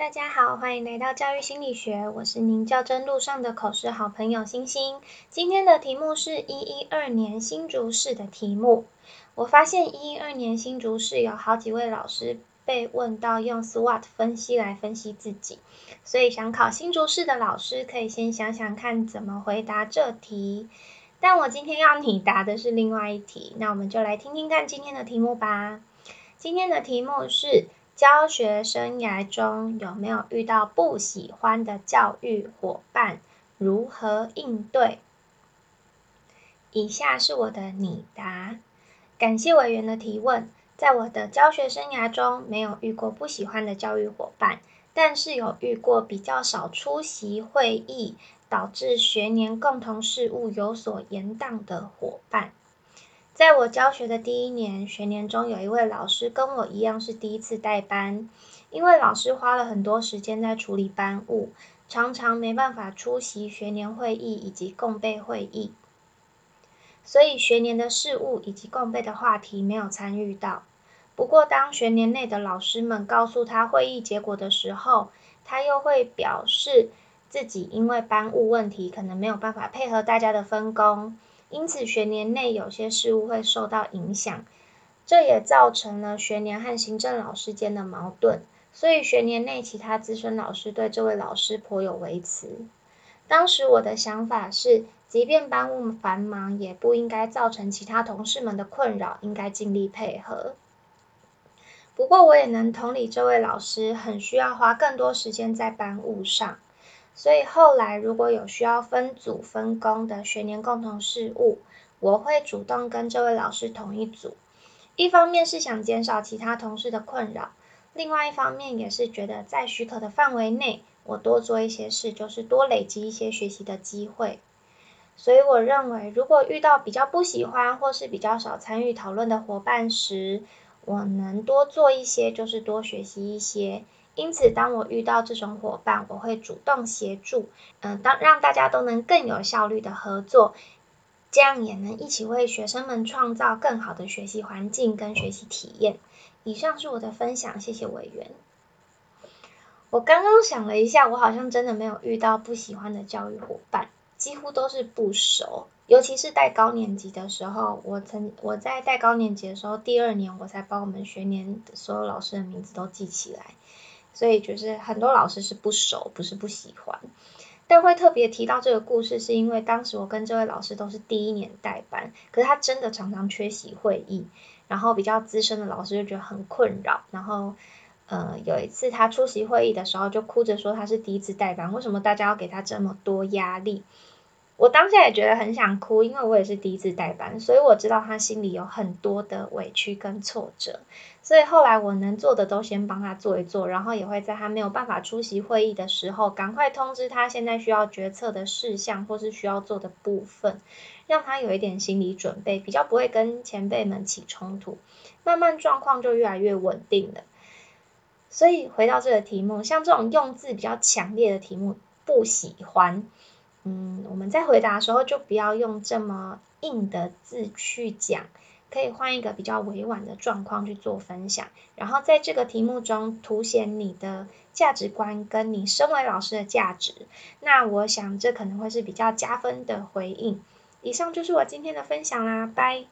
大家好，欢迎来到教育心理学，我是您较真路上的口试好朋友星星。今天的题目是一一二年新竹市的题目。我发现一一二年新竹市有好几位老师被问到用 SWOT 分析来分析自己，所以想考新竹市的老师可以先想想看怎么回答这题。但我今天要你答的是另外一题，那我们就来听听看今天的题目吧。今天的题目是。教学生涯中有没有遇到不喜欢的教育伙伴？如何应对？以下是我的拟答。感谢委员的提问。在我的教学生涯中，没有遇过不喜欢的教育伙伴，但是有遇过比较少出席会议，导致学年共同事务有所延宕的伙伴。在我教学的第一年学年中，有一位老师跟我一样是第一次带班，因为老师花了很多时间在处理班务，常常没办法出席学年会议以及共备会议，所以学年的事务以及共备的话题没有参与到。不过，当学年内的老师们告诉他会议结果的时候，他又会表示自己因为班务问题，可能没有办法配合大家的分工。因此，学年内有些事物会受到影响，这也造成了学年和行政老师间的矛盾。所以，学年内其他资深老师对这位老师颇有微词。当时我的想法是，即便班务繁忙，也不应该造成其他同事们的困扰，应该尽力配合。不过，我也能同理这位老师很需要花更多时间在班务上。所以后来，如果有需要分组分工的学年共同事务，我会主动跟这位老师同一组。一方面是想减少其他同事的困扰，另外一方面也是觉得在许可的范围内，我多做一些事，就是多累积一些学习的机会。所以我认为，如果遇到比较不喜欢或是比较少参与讨论的伙伴时，我能多做一些，就是多学习一些。因此，当我遇到这种伙伴，我会主动协助，嗯，当让大家都能更有效率的合作，这样也能一起为学生们创造更好的学习环境跟学习体验。以上是我的分享，谢谢委员。我刚刚想了一下，我好像真的没有遇到不喜欢的教育伙伴，几乎都是不熟。尤其是带高年级的时候，我曾我在带高年级的时候，第二年我才把我们学年所有老师的名字都记起来。所以就是很多老师是不熟，不是不喜欢，但会特别提到这个故事，是因为当时我跟这位老师都是第一年代班，可是他真的常常缺席会议，然后比较资深的老师就觉得很困扰，然后呃有一次他出席会议的时候就哭着说他是第一次代班，为什么大家要给他这么多压力？我当下也觉得很想哭，因为我也是第一次代班，所以我知道他心里有很多的委屈跟挫折。所以后来我能做的都先帮他做一做，然后也会在他没有办法出席会议的时候，赶快通知他现在需要决策的事项或是需要做的部分，让他有一点心理准备，比较不会跟前辈们起冲突。慢慢状况就越来越稳定了。所以回到这个题目，像这种用字比较强烈的题目，不喜欢。嗯，我们在回答的时候就不要用这么硬的字去讲，可以换一个比较委婉的状况去做分享，然后在这个题目中凸显你的价值观跟你身为老师的价值，那我想这可能会是比较加分的回应。以上就是我今天的分享啦，拜。